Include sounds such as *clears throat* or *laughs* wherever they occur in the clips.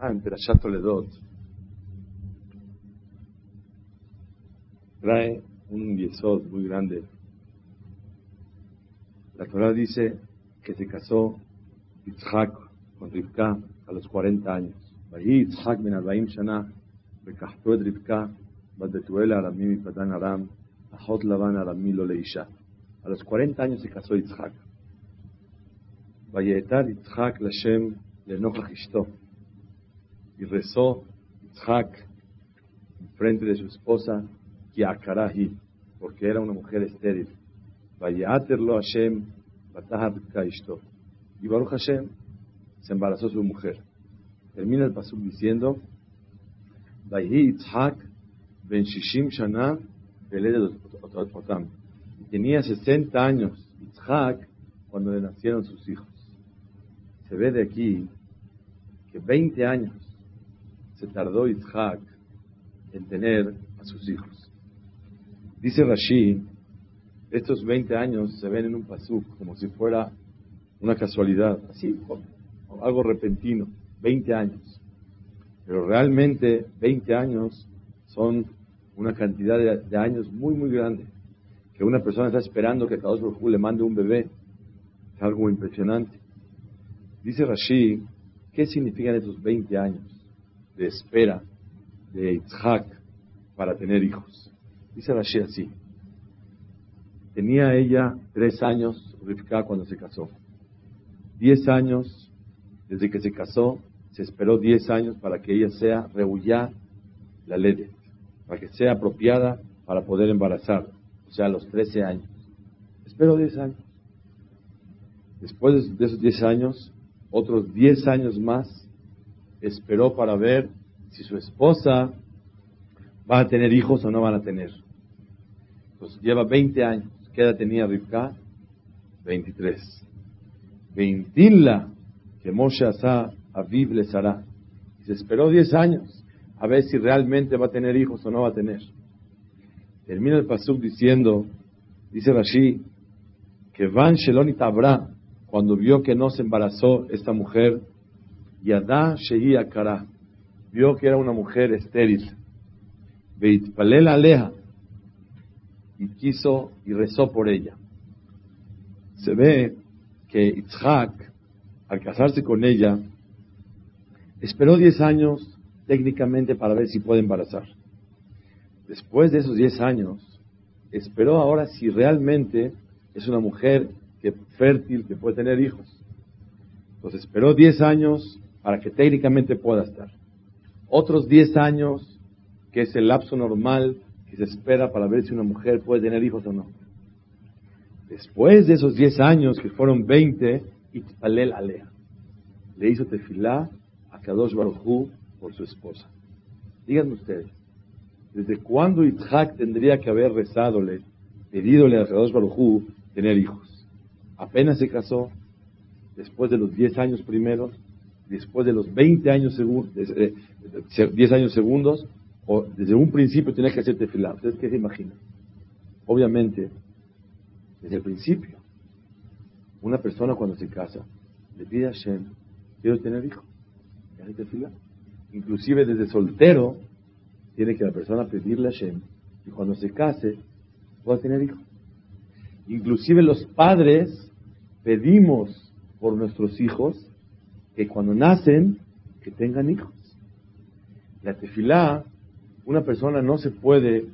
Ah, en Perashat Toledot. Trae un yesod muy grande. La Torah dice que se casó Yitzhak con Rivka a los 40 años. Yitzhak ben Arbaim Shana, becastó et Rivka, Badetuel Aramim y Aram, Ahot Laban Aramim lo leisha. A los 40 años se casó Yitzhak. Vayetar Yitzhak Lashem lenojach ishto. Y rezó Yitzhak en frente de su esposa, que Akarahi, porque era una mujer estéril. Vayater lo Hashem, Bataha Rivka Ishto. Y Baruch Hashem se embarazó su mujer. Termina el pasuk diciendo, Vayhi Yitzhak ben Shishim Shana Otam. Tenía 60 años Yitzhak cuando le nacieron sus hijos. Se ve de aquí que 20 años se tardó Yitzhak en tener a sus hijos. Dice Rashi, estos 20 años se ven en un pasuk como si fuera una casualidad, así, algo repentino, 20 años. Pero realmente 20 años son una cantidad de, años muy, muy grande. Que una persona está esperando que Kadosh Baruj le mande un bebé. Es algo impresionante. Dice Rashi, ¿qué significan esos 20 años? De espera de Yitzhak para tener hijos. Dice Rashi así. Tenía ella tres años, Rivka, cuando se casó. Diez años, desde que se casó, se esperó diez años para que ella sea rehuyá la ley, para que sea apropiada para poder embarazar, o sea, a los trece años. Esperó diez años. Después de esos diez años, otros diez años más esperó para ver si su esposa va a tener hijos o no van a tener. Pues lleva 20 años. ¿Qué edad tenía Rivka? 23. Veintinla que Moshe Asa Aviv les hará. Se esperó 10 años a ver si realmente va a tener hijos o no va a tener. Termina el pasuk diciendo, dice Rashi, que Van Sheloni Tabra, cuando vio que no se embarazó esta mujer, Yadá Shehi Akara, vio que era una mujer estéril. Veitpalel Aleja, y quiso y rezó por ella. Se ve que Itzhak, al casarse con ella, esperó 10 años técnicamente para ver si puede embarazar. Después de esos 10 años, esperó ahora si realmente es una mujer que, fértil que puede tener hijos. Entonces esperó 10 años para que técnicamente pueda estar. Otros 10 años, que es el lapso normal que se espera para ver si una mujer puede tener hijos o no. Después de esos 10 años, que fueron 20, Itzpalel Alea le hizo tefilá a Kadosh Baruj por su esposa. Díganme ustedes, ¿desde cuándo Itzhak tendría que haber rezadole, pedidole a Kadosh Baruj tener hijos? Apenas se casó, después de los 10 años primeros, después de los 20 años segundos, 10 años segundos, o desde un principio tienes que hacer tefilá. ¿Ustedes qué se imaginan? Obviamente, desde el principio, una persona cuando se casa, le pide a Hashem, quiero tener hijos, hace tefilá. Inclusive desde soltero, tiene que la persona pedirle a Hashem, y cuando se case, pueda tener hijos. Inclusive los padres pedimos por nuestros hijos que cuando nacen, que tengan hijos. La tefilá, una persona no se puede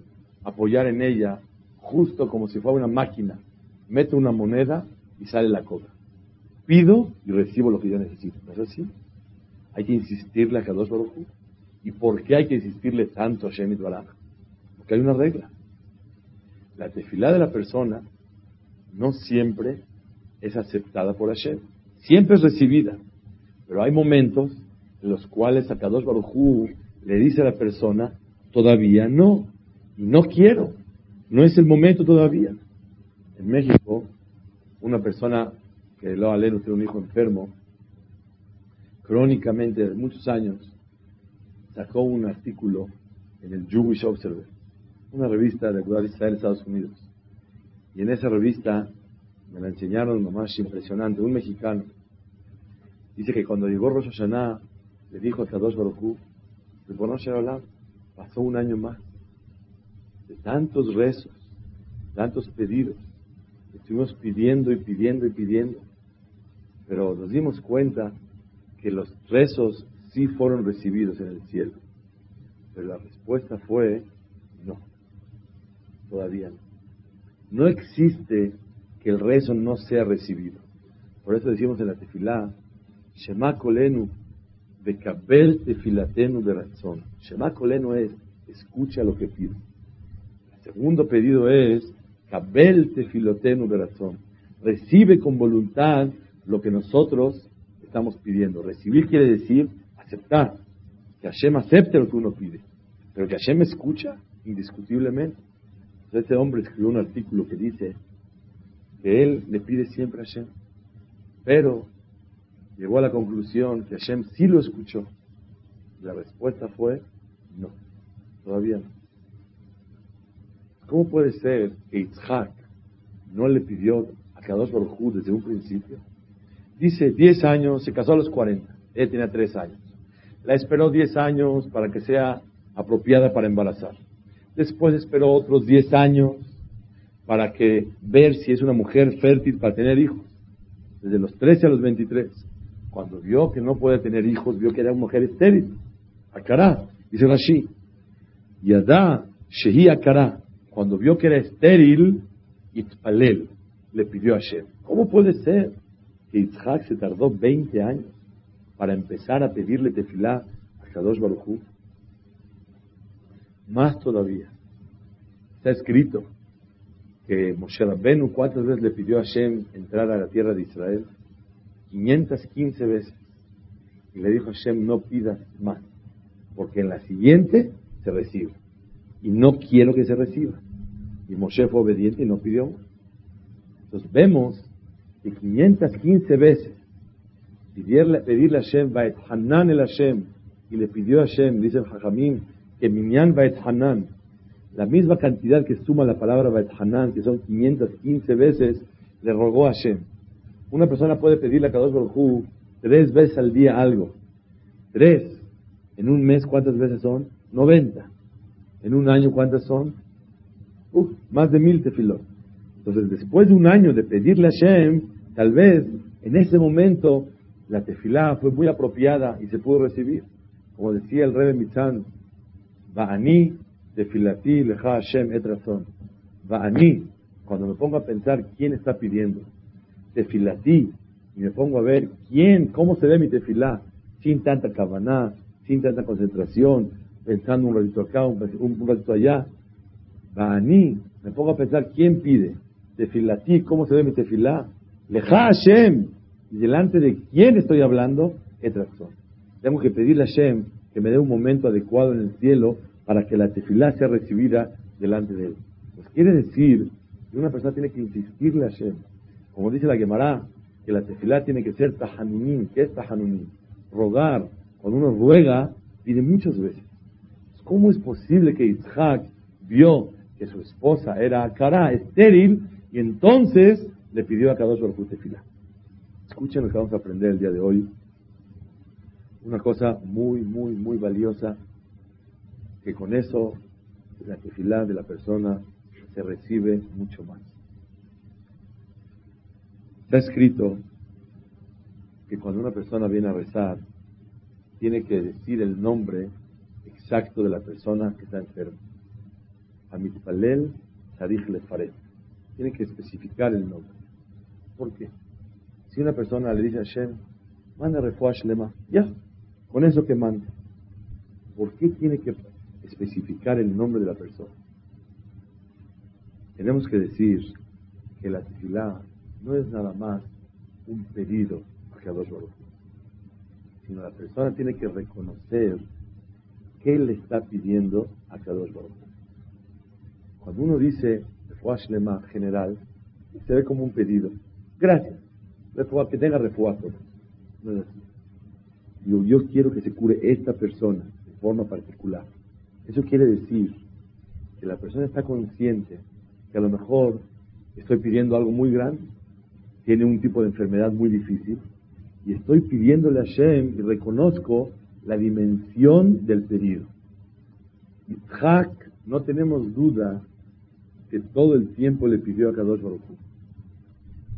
apoyar en ella justo como si fuera una máquina. Mete una moneda y sale la cobra. Pido y recibo lo que yo necesito. ¿No es así? Hay que insistirle a Kadosh Baruj ¿Y por qué hay que insistirle tanto a Shemit Baraj? Porque hay una regla. La tefilá de la persona no siempre es aceptada por Hashem. Siempre es recibida. Pero hay momentos en los cuales Akadosh Barujú le dice a la persona, todavía no, no quiero, no es el momento todavía. En México, una persona que lo aleno tiene un hijo enfermo, crónicamente de muchos años, sacó un artículo en el Jewish Observer, una revista de la Israel Estados Unidos. Y en esa revista me la enseñaron lo más impresionante, un mexicano. Dice que cuando llegó Rosh Hashanah, le dijo a Kadosh Baruj Hu, pasó un año más de tantos rezos, tantos pedidos. Estuvimos pidiendo y pidiendo y pidiendo. Pero nos dimos cuenta que los rezos sí fueron recibidos en el cielo. Pero la respuesta fue no. Todavía no. No existe que el rezo no sea recibido. Por eso decimos en la tefilá, Shema kolenu bekabel tefilatenu berazón. Shema kolenu es, escucha lo que pide. El segundo pedido es, kabel tefilotenu berazón. Recibe con voluntad lo que nosotros estamos pidiendo. Recibir quiere decir aceptar. Que Hashem acepte lo que uno pide. Pero que Hashem escucha, indiscutiblemente. Entonces, este hombre escribió un artículo que dice, que él le pide siempre a Hashem. Pero llegó a la conclusión que Hashem sí lo escuchó. La respuesta fue no, todavía no. ¿Cómo puede ser que Yitzhak no le pidió a Kadosh Baruj desde un principio? Dice 10 años, se casó a los 40, él tenía 3 años. La esperó 10 años para que sea apropiada para embarazar. Después esperó otros 10 años para que ver si es una mujer fértil para tener hijos. Desde los 13 a los 23. Cuando vio que no puede tener hijos, vio que era una mujer estéril. Akará, dice Rashi. Yadá, Shehi Akará. Cuando vio que era estéril, Itpalel, le pidió a Hashem. ¿Cómo puede ser que Yitzhak se tardó 20 años para empezar a pedirle tefilá a Kadosh Baruj Más todavía. Está escrito que Moshe Rabbenu cuántas veces le pidió a Hashem entrar a la tierra de Israel? 515 veces. Y le dijo Hashem, no pidas más, porque en la siguiente se recibe. Y no quiero que se reciba. Y Moshe fue obediente y no pidió Entonces vemos que 515 veces pedirle, pedirle a Hashem, Hanan el Hashem, y le pidió a Hashem, dice el Jajamim, que Minyan Hanan, la misma cantidad que suma la palabra Bet Hanan, que son 515 veces, le rogó a Hashem. Una persona puede pedirle a Kadosh Baruj tres veces al día algo. Tres. En un mes, ¿cuántas veces son? 90. En un año, ¿cuántas son? Uf, más de mil tefilot. Entonces, después de un año de pedirle a Hashem, tal vez en ese momento la tefilá fue muy apropiada y se pudo recibir. Como decía el Rebbe Mitzan, Ba'ani Tefilati leja Hashem et razón. mí cuando me pongo a pensar quién está pidiendo, tefilati, y me pongo a ver quién, cómo se ve mi tefilá, sin tanta cabana, sin tanta concentración, pensando un ratito acá, un, ratito allá. mí me pongo a pensar quién pide, tefilati, cómo se ve mi tefilá, leja Hashem, y delante de quién estoy hablando, razón. Tengo que pedirle a Hashem que me dé un momento adecuado en el cielo para que la tefilá sea recibida delante de él. Pues quiere decir que una persona tiene que insistirle a Hashem. Como dice la Gemara, que la tefilá tiene que ser tahanunim. ¿Qué es tahanunim? Rogar. Cuando uno ruega, pide muchas veces. ¿Cómo es posible que Isaac vio que su esposa era cara, estéril, y entonces le pidió a Kadosh Baruch tefilá? Escuchen lo que vamos a aprender el día de hoy. Una cosa muy, muy, muy valiosa que con eso la tefilá de la persona se recibe mucho más. Está escrito que cuando una persona viene a rezar, tiene que decir el nombre exacto de la persona que está enferma. Amitpalel Sarich Lefaret. Tiene que especificar el nombre. ¿Por qué? Si una persona le dice a Hashem, manda refuash lema, ya, con eso que manda. ¿Por qué tiene que especificar el nombre de la persona. Tenemos que decir que la tefilá no es nada más un pedido a Kadosh sino la persona tiene que reconocer qué le está pidiendo a Kadosh Baruch. Cuando uno dice Lema general, se ve como un pedido. Gracias. Que tenga refuá No es así. Yo, yo quiero que se cure esta persona de forma particular. Eso quiere decir que la persona está consciente que a lo mejor estoy pidiendo algo muy grande, tiene un tipo de enfermedad muy difícil, y estoy pidiéndole a Shem y reconozco la dimensión del pedido. Yitzhak, no tenemos duda que todo el tiempo le pidió a Kadosh Baruch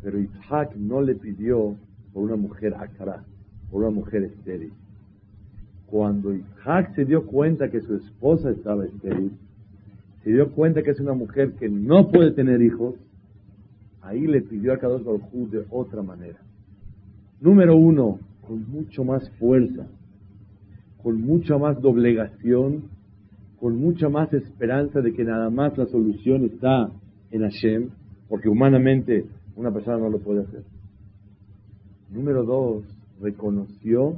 pero Yitzhak no le pidió por una mujer akara, por una mujer estéril. Cuando Yitzhak se dio cuenta que su esposa estaba estéril, se dio cuenta que es una mujer que no puede tener hijos, ahí le pidió a Kadosh Baruj de otra manera. Número uno, con mucho más fuerza, con mucha más doblegación, con mucha más esperanza de que nada más la solución está en Hashem, porque humanamente una persona no lo puede hacer. Número dos, reconoció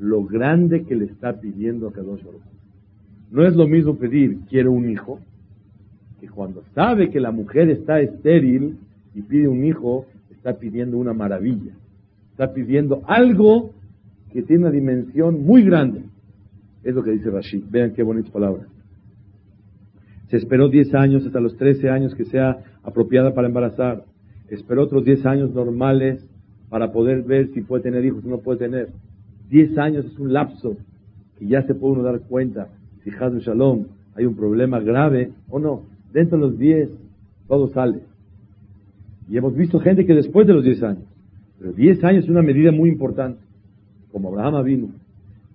lo grande que le está pidiendo a Kadosh Baruj. No es lo mismo pedir quiero un hijo, que cuando sabe que la mujer está estéril y pide un hijo, está pidiendo una maravilla. Está pidiendo algo que tiene una dimensión muy grande. Es lo que dice Rashid. Vean qué bonitas palabras. Se esperó 10 años hasta los 13 años que sea apropiada para embarazar. Esperó otros 10 años normales para poder ver si puede tener hijos o no puede tener. 10 años es un lapso que ya se puede uno dar cuenta si Shalom hay un problema grave o no. Dentro de los 10 todo sale. Y hemos visto gente que después de los 10 años, pero 10 años es una medida muy importante. Como Abraham vino,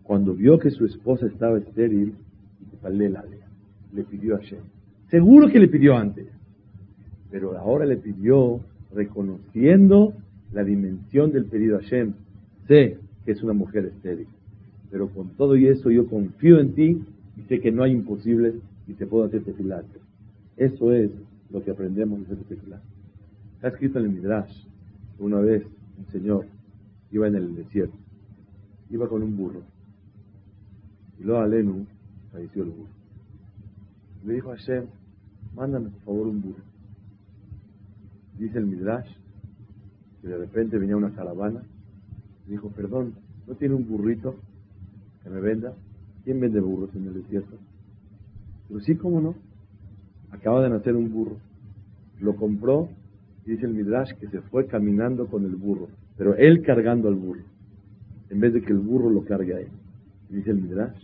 cuando vio que su esposa estaba estéril, le pidió a Shem. Seguro que le pidió antes, pero ahora le pidió reconociendo la dimensión del pedido a Shem. Sé que es una mujer estéril, pero con todo y eso yo confío en ti y sé que no hay imposibles y te puedo hacer tefilar. Eso es lo que aprendemos de hacer tefilar. Está escrito en el Midrash, una vez un señor iba en el desierto, iba con un burro, y luego Alenu falleció el burro. Le dijo a Hashem, mándame por favor un burro. Dice el Midrash que de repente venía una caravana y dijo, perdón, ¿no tiene un burrito que me venda? ¿Quién vende burros en el desierto? Pero sí, ¿cómo no? Acaba de nacer un burro. Lo compró dice el Midrash que se fue caminando con el burro, pero él cargando al burro, en vez de que el burro lo cargue a él. dice el Midrash,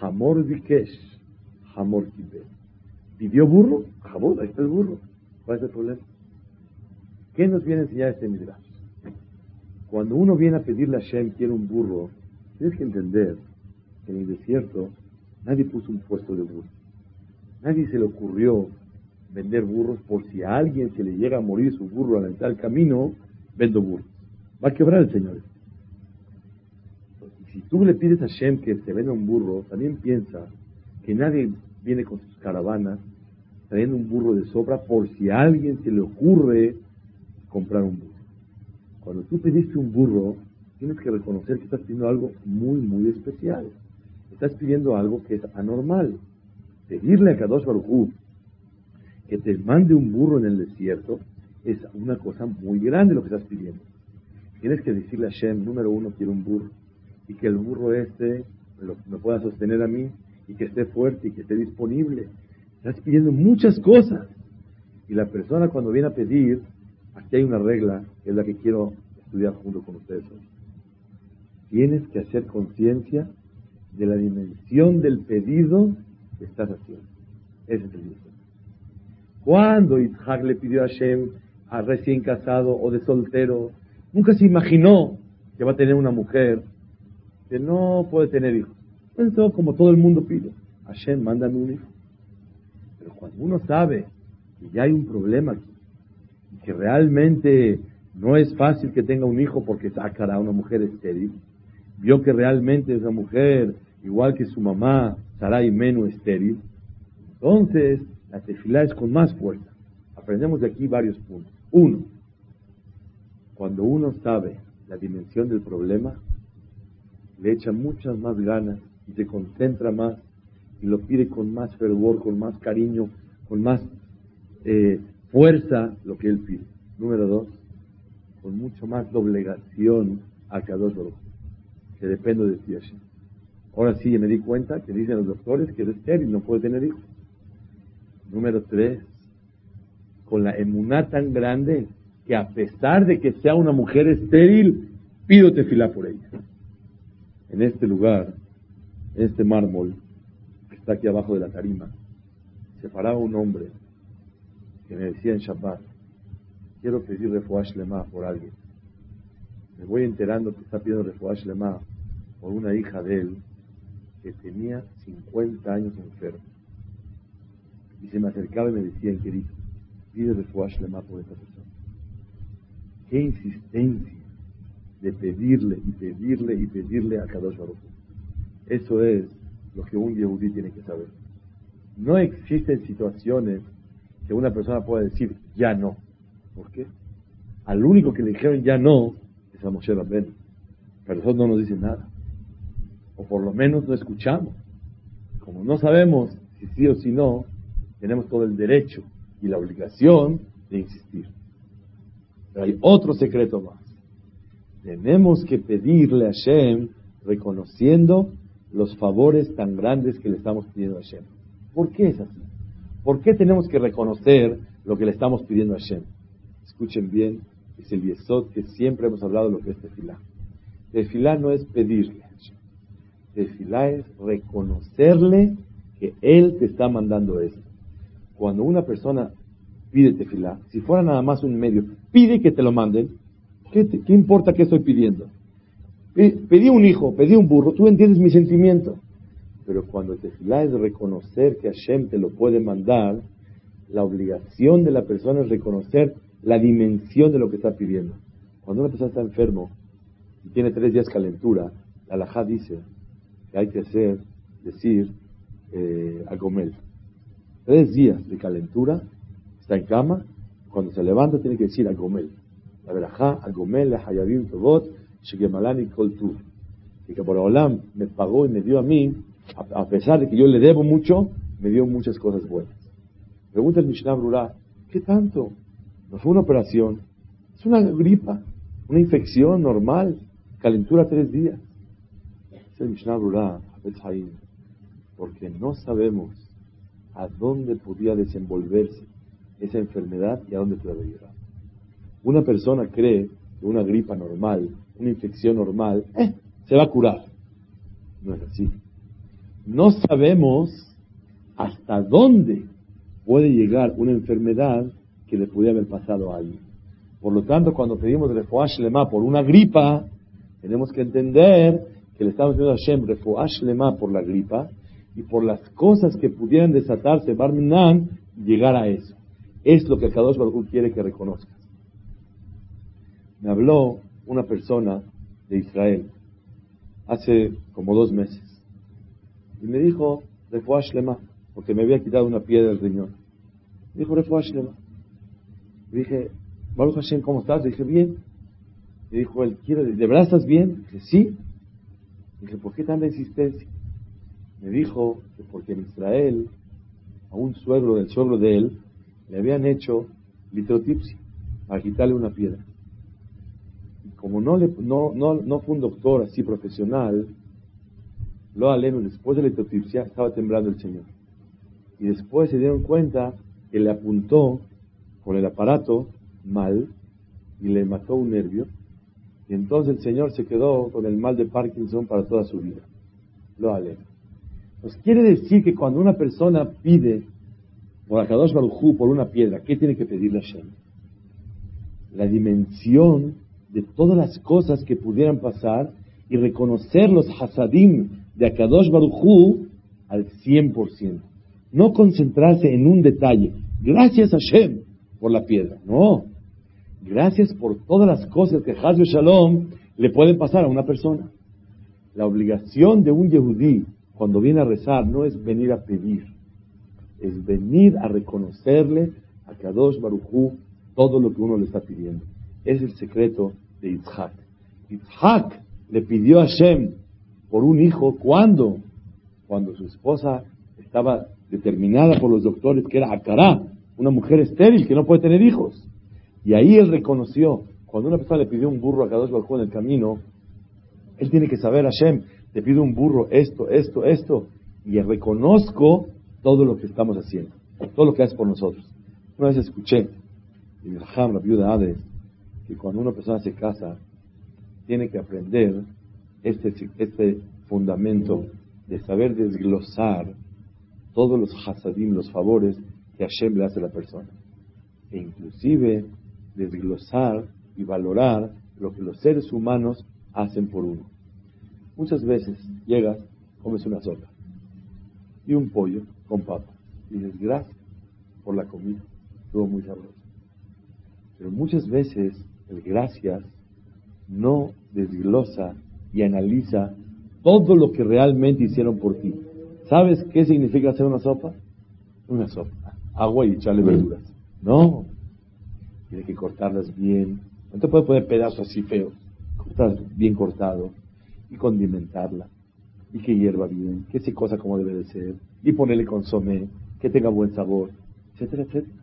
Hamor Vikesh, Hamor Kibe. ¿Pidió burro? Hamor, ahí está el burro. ¿Cuál es el problema? ¿Qué nos viene a enseñar este Midrash? Cuando uno viene a pedirle a Shem, quiere un burro, tienes que entender que en el desierto nadie puso un puesto de burro. Nadie se le ocurrió vender burros por si a alguien se le llega a morir su burro a la mitad del camino, vendo burros. Va a quebrar el Señor. Y si tú le pides a Shem que se venda un burro, también piensa que nadie viene con sus caravanas trayendo un burro de sobra por si a alguien se le ocurre comprar un burro. Cuando tú pediste un burro, tienes que reconocer que estás pidiendo algo muy, muy especial. Estás pidiendo algo que es anormal. Pedirle a Kadosh Baruj que te mande un burro en el desierto es una cosa muy grande lo que estás pidiendo. Tienes que decirle a Shem, número uno, quiero un burro. Y que el burro este me, pueda sostener a mí y que esté fuerte y que esté disponible. Estás pidiendo muchas cosas. Y la persona cuando viene a pedir, aquí hay una regla que es la que quiero estudiar junto con ustedes hoy. Tienes que hacer conciencia de la dimensión del pedido que estás haciendo. Ese es el. Cuando Isaac le pidió a Hashem a recién casado o de soltero, nunca se imaginó que va a tener una mujer que no puede tener hijos. Pensó como todo el mundo pide, Hashem, mándame un hijo. Pero cuando uno sabe que ya hay un problema aquí, que realmente no es fácil que tenga un hijo porque sacará a una mujer estéril, vio que realmente es una mujer igual que su mamá, Sarai Menu estéril, entonces la tefilá es con más fuerza. Aprendemos de aquí varios puntos. Uno, cuando uno sabe la dimensión del problema, le echa muchas más ganas y se concentra más y lo pide con más fervor, con más cariño, con más eh, fuerza lo que él pide. Número dos, con mucho más doblegación a Kadosh Baruch, que depende de ti, Ahora sí me di cuenta que dicen los doctores que es estéril, no puede tener hijos. Número tres, con la emuná tan grande que a pesar de que sea una mujer estéril, pido tefilá por ella. En este lugar, en este mármol, que está aquí abajo de la tarima, se paraba un hombre que me decía en Shabbat, quiero pedir refuash lema por alguien. Me voy enterando que está pidiendo refuash lema por una hija de él que tenía 50 años enfermo. Y se me acercaba y me decía, querido, pide refuash lema por esta persona. Qué insistencia de pedirle y pedirle y pedirle a Kadosh Baruch. Eso es lo que un yehudí tiene que saber. No existen situaciones que una persona pueda decir ya no. ¿Por qué? Al único que le dijeron ya no es a Moshe Rabben. Pero eso no nos dice nada. O por lo menos no escuchamos. Como no sabemos si sí o si no, tenemos todo el derecho y la obligación de insistir. Pero hay otro secreto más. Tenemos que pedirle a Hashem reconociendo los favores tan grandes que le estamos pidiendo a Hashem. ¿Por qué es así? ¿Por qué tenemos que reconocer lo que le estamos pidiendo a Hashem? Escuchen bien, es el yesod que siempre hemos hablado de lo que es tefilá. Tefilá no es pedirle a Hashem. Tefilá es reconocerle que Él te está mandando esto. Cuando una persona pide tefilá, si fuera nada más un medio, pide que te lo manden, ¿qué, importa qué estoy pidiendo? Pedí un hijo, pedí un burro, tú entiendes mi sentimiento. Pero cuando tefilá es reconocer que Hashem te lo puede mandar, la obligación de la persona es reconocer la dimensión de lo que está pidiendo. Cuando una persona está enfermo y tiene tres días calentura, la alajá dice que hay que hacer, decir, eh, agomel. Tres días de calentura, está en cama, cuando se levanta tiene que decir agomel. La verajá, agomel, hayabim tobot, shegemalani kol tu. Y que por Olam me pagó y me dio a mí a pesar de que yo le debo mucho, me dio muchas cosas buenas. Pregunta el Mishnah Brura, ¿qué tanto? No fue una operación, es una gripa, una infección normal, calentura tres días. Es el Mishnah Brura, porque no sabemos a dónde podía desenvolverse esa enfermedad y a dónde puede llegar. Una persona cree que una gripa normal, una infección normal, eh, se va a curar. No es así no sabemos hasta dónde puede llegar una enfermedad que le pudiera haber pasado a alguien. Por lo tanto, cuando pedimos refuash lema por una gripa, tenemos que entender que le estamos pidiendo a Hashem refuash lema por la gripa y por las cosas que pudieran desatarse, Barminan, llegar a eso. Es lo que Kadosh Baruch quiere que reconozcas. Me habló una persona de Israel hace como dos meses y me dijo, Refuash Lema, porque me había quitado una piedra del riñón. Me dijo, Refuash Lema. Le dije, Baruch Hashem, ¿cómo estás? Le dije, bien. Me dijo, él ¿de verdad bien? Le dije, sí. Le dije, ¿por qué tanta insistencia? Me dijo que porque en Israel, a un suegro del suegro de él, le habían hecho litrotipsia para quitarle una piedra. Como no, le, no, fue un doctor así profesional, lo aleno, después de la litotipsia, estaba temblando el Señor. Y después se dieron cuenta que le apuntó con el aparato mal y le mató un nervio. Y entonces el Señor se quedó con el mal de Parkinson para toda su vida. Lo aleno. Pues quiere decir que cuando una persona pide por Akadosh Barujú, por una piedra, ¿qué tiene que pedirle a Shem? La dimensión de todas las cosas que pudieran pasar y reconocer los hasadim de Akadosh Baruchú al 100%. No concentrarse en un detalle. Gracias a Hashem por la piedra. No. Gracias por todas las cosas que Hazbe Shalom le pueden pasar a una persona. La obligación de un Yehudí cuando viene a rezar no es venir a pedir, es venir a reconocerle a Kadosh Baruchú todo lo que uno le está pidiendo. Es el secreto de Yitzhak. Yitzhak le pidió a Hashem por un hijo. ¿Cuándo? Cuando su esposa estaba determinada por los doctores que era Acará, una mujer estéril que no puede tener hijos. Y ahí él reconoció, cuando una persona le pidió un burro a Kadosh Baruj en el camino, él tiene que saber, Hashem, te pido un burro, esto, esto, esto, y reconozco todo lo que estamos haciendo, todo lo que haces por nosotros. Una vez escuché, Ham, la viuda Hades, que cuando una persona se casa, tiene que aprender este, este fundamento de saber desglosar todos los hasadim, los favores que Hashem le hace a la persona. E inclusive desglosar y valorar lo que los seres humanos hacen por uno. Muchas veces llegas, comes una sopa y un pollo con papa. Y dices, gracias por la comida, estuvo muy sabroso. Pero muchas veces el gracias no desglosa y analiza todo lo que realmente hicieron por ti. ¿Sabes qué significa hacer una sopa? Una sopa. Agua y echarle verduras. No. Tienes que cortarlas bien. No te puedes poner pedazos así feos. Cortarlas bien cortado y condimentarla. Y que hierva bien, que se cosa como debe de ser. Y ponerle consomé, que tenga buen sabor, etcétera, etcétera.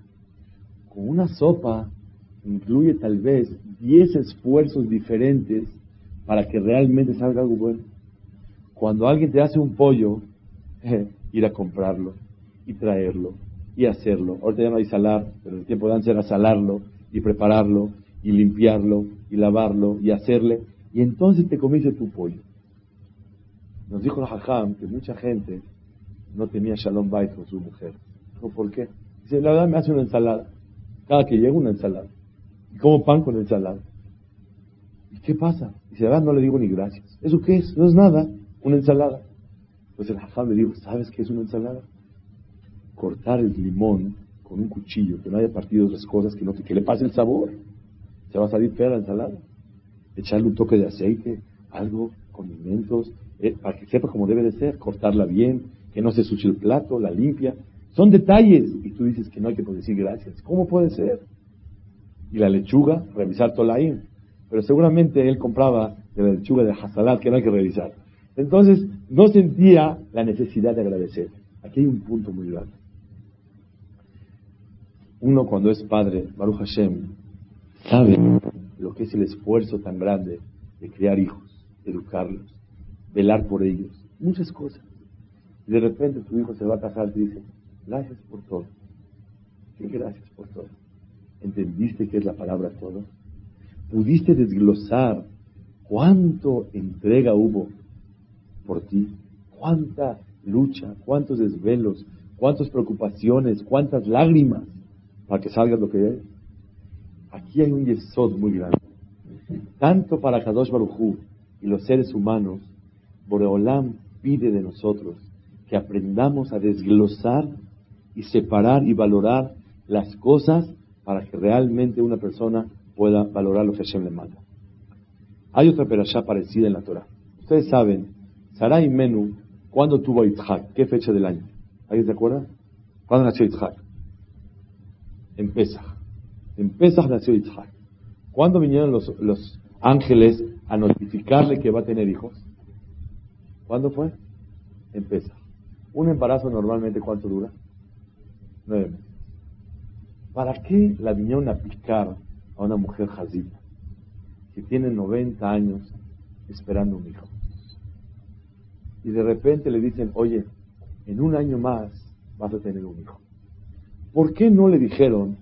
Con una sopa incluye tal vez 10 esfuerzos diferentes para que realmente salga algo bueno. Cuando alguien te hace un pollo, *laughs* ir a comprarlo y traerlo y hacerlo. Ahorita ya no hay salar, pero el tiempo de antes era salarlo y prepararlo y limpiarlo y lavarlo y hacerle. Y entonces te comiste tu pollo. Nos dijo el Hajam que mucha gente no tenía Shalom Bait con su mujer. ¿Por qué? Dice, la verdad me hace una ensalada. Cada que llega una ensalada. Y como pan con ensalada. ¿Y qué pasa? Dice, la verdad no le digo ni gracias. ¿Eso qué es? No es nada. Una ensalada. Pues el Hajam le dijo, ¿sabes qué es una ensalada? Cortar el limón con un cuchillo, que no haya partido otras cosas, que, no, que le pase el sabor. Se va a salir fea la ensalada. Echarle un toque de aceite, algo, condimentos, eh, para que sepa cómo debe de ser, cortarla bien, que no se suche el plato, la limpia. Son detalles. Y tú dices que no hay que decir gracias. ¿Cómo puede ser? Y la lechuga, revisar tolaim. Pero seguramente él compraba de la lechuga de Hasalat, que no hay que revisar. Entonces, no sentía la necesidad de agradecer. Aquí hay un punto muy grande. Uno cuando es padre, Baruch Hashem, sabe lo que es el esfuerzo tan grande de criar hijos, educarlos, velar por ellos, muchas cosas. Y de repente tu hijo se va a casar y dice, gracias por todo. ¿Qué gracias por todo? ¿Entendiste qué es la palabra todo? ¿Pudiste desglosar cuánto entrega hubo por ti. Cuánta lucha, cuántos desvelos, cuántas preocupaciones, cuántas lágrimas para que salga lo que es. Aquí hay un yesod muy grande. Tanto para Kadosh Baruchú y los seres humanos, Boreolam pide de nosotros que aprendamos a desglosar y separar y valorar las cosas para que realmente una persona pueda valorar lo que Hashem le manda. Hay otra perashá parecida en la Torah. Ustedes saben Sarai Menu, ¿cuándo tuvo Yitzhak? ¿Qué fecha del año? ¿Alguien se acuerda? ¿Cuándo nació Yitzhak? En Pesach. En Pesach nació Yitzhak. ¿Cuándo vinieron los, los ángeles a notificarle que va a tener hijos? ¿Cuándo fue? En Pesach. Un embarazo normalmente, ¿cuánto dura? Nueve meses. ¿Para qué la vinieron a picar a una mujer jazita que tiene 90 años esperando un hijo? y de repente le dicen, oye, en un año más vas a tener un hijo. ¿Por qué no le dijeron,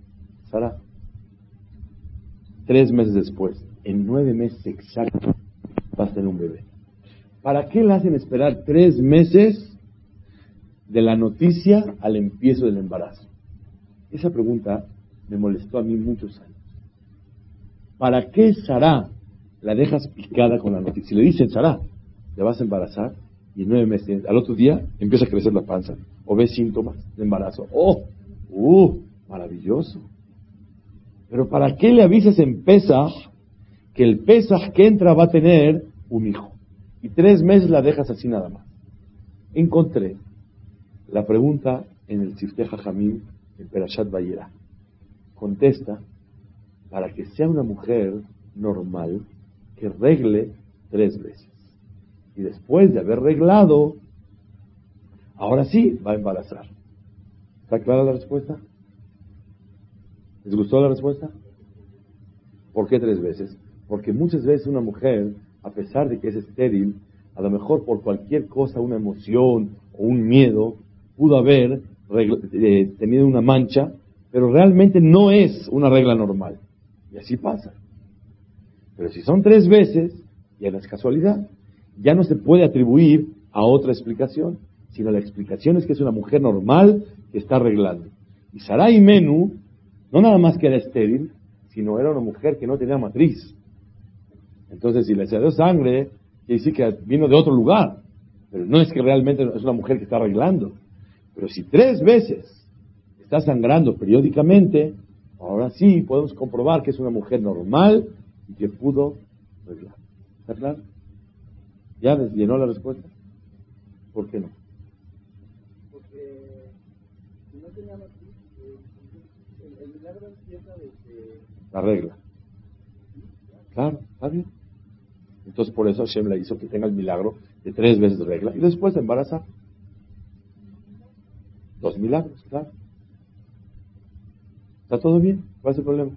Sara, tres meses después, en nueve meses exactos, vas a tener un bebé? ¿Para qué le hacen esperar tres meses de la noticia al empiezo del embarazo? Esa pregunta me molestó a mí muchos años. ¿Para qué Sara la dejas picada con la noticia? Si le dicen, Sara, ¿te vas a embarazar? y nueve meses, al otro día empieza a crecer la panza o ves síntomas de embarazo. ¡Oh! ¡Uh! Maravilloso. Pero ¿para qué le avisas en Pesach que el Pesach que entra va a tener un hijo? Y tres meses la dejas así nada más. Encontré la pregunta en el Sifteh Jamim, en Perashat Bayera. Contesta, para que sea una mujer normal que regle tres veces y después de haber reglado, ahora sí va a embarazar. ¿Está clara la respuesta? ¿Les gustó la respuesta? ¿Por qué tres veces? Porque muchas veces una mujer, a pesar de que es estéril, a lo mejor por cualquier cosa, una emoción o un miedo, pudo haber eh, tenido una mancha, pero realmente no es una regla normal. Y así pasa. Pero si son tres veces, ya no es casualidad. Ya no se puede atribuir a otra explicación, sino la explicación es que es una mujer normal que está arreglando. Y Sarai Menú, no nada más que era estéril, sino era una mujer que no tenía matriz. Entonces, si le salió sangre, quiere decir que vino de otro lugar. Pero no es que realmente es una mujer que está arreglando. Pero si tres veces está sangrando periódicamente, ahora sí podemos comprobar que es una mujer normal y que pudo arreglar. ¿Está claro? ¿Ya les llenó la respuesta? ¿Por qué no? Porque si no tenía el, La regla. Claro, está bien. Entonces por eso Hashem le hizo que tenga el milagro de tres veces regla y después de embarazar. Dos milagros, claro. ¿Está todo bien? ¿Cuál es el problema?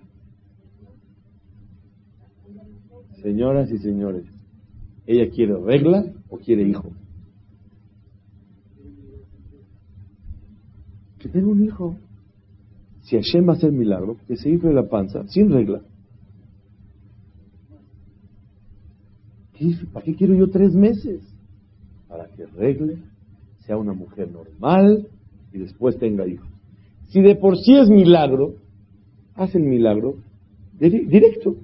Señoras y señores, ¿ella quiere regla o quiere hijo? Que tenga un hijo. Si Hashem va a hacer milagro, que se infle la panza sin regla. ¿Para qué quiero yo tres meses? Para que regle, sea una mujer normal y después tenga hijos. Si de por sí es milagro, hacen milagro directo.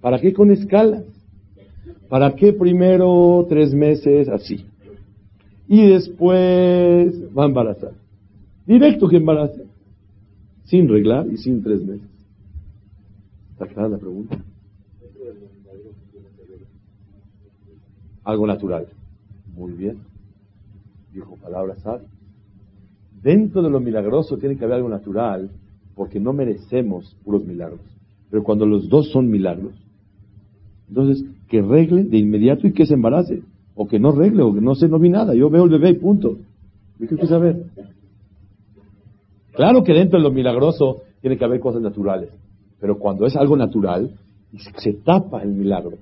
¿Para qué con escalas? ¿Para qué primero tres meses así? Y después va a embarazar. Directo que embaraza. Sin reglar y sin tres meses. ¿Está clara la pregunta? Algo natural. Muy bien. Dijo palabras sabias. Dentro de lo milagroso tiene que haber algo natural, porque no merecemos puros milagros. Pero cuando los dos son milagros, entonces que regle de inmediato y que se embarace. O que no regle, o que no sé, no vi nada. Yo veo el bebé y punto. ¿Qué que saber? Claro que dentro de lo milagroso tiene que haber cosas naturales. Pero cuando es algo natural, se tapa el milagro.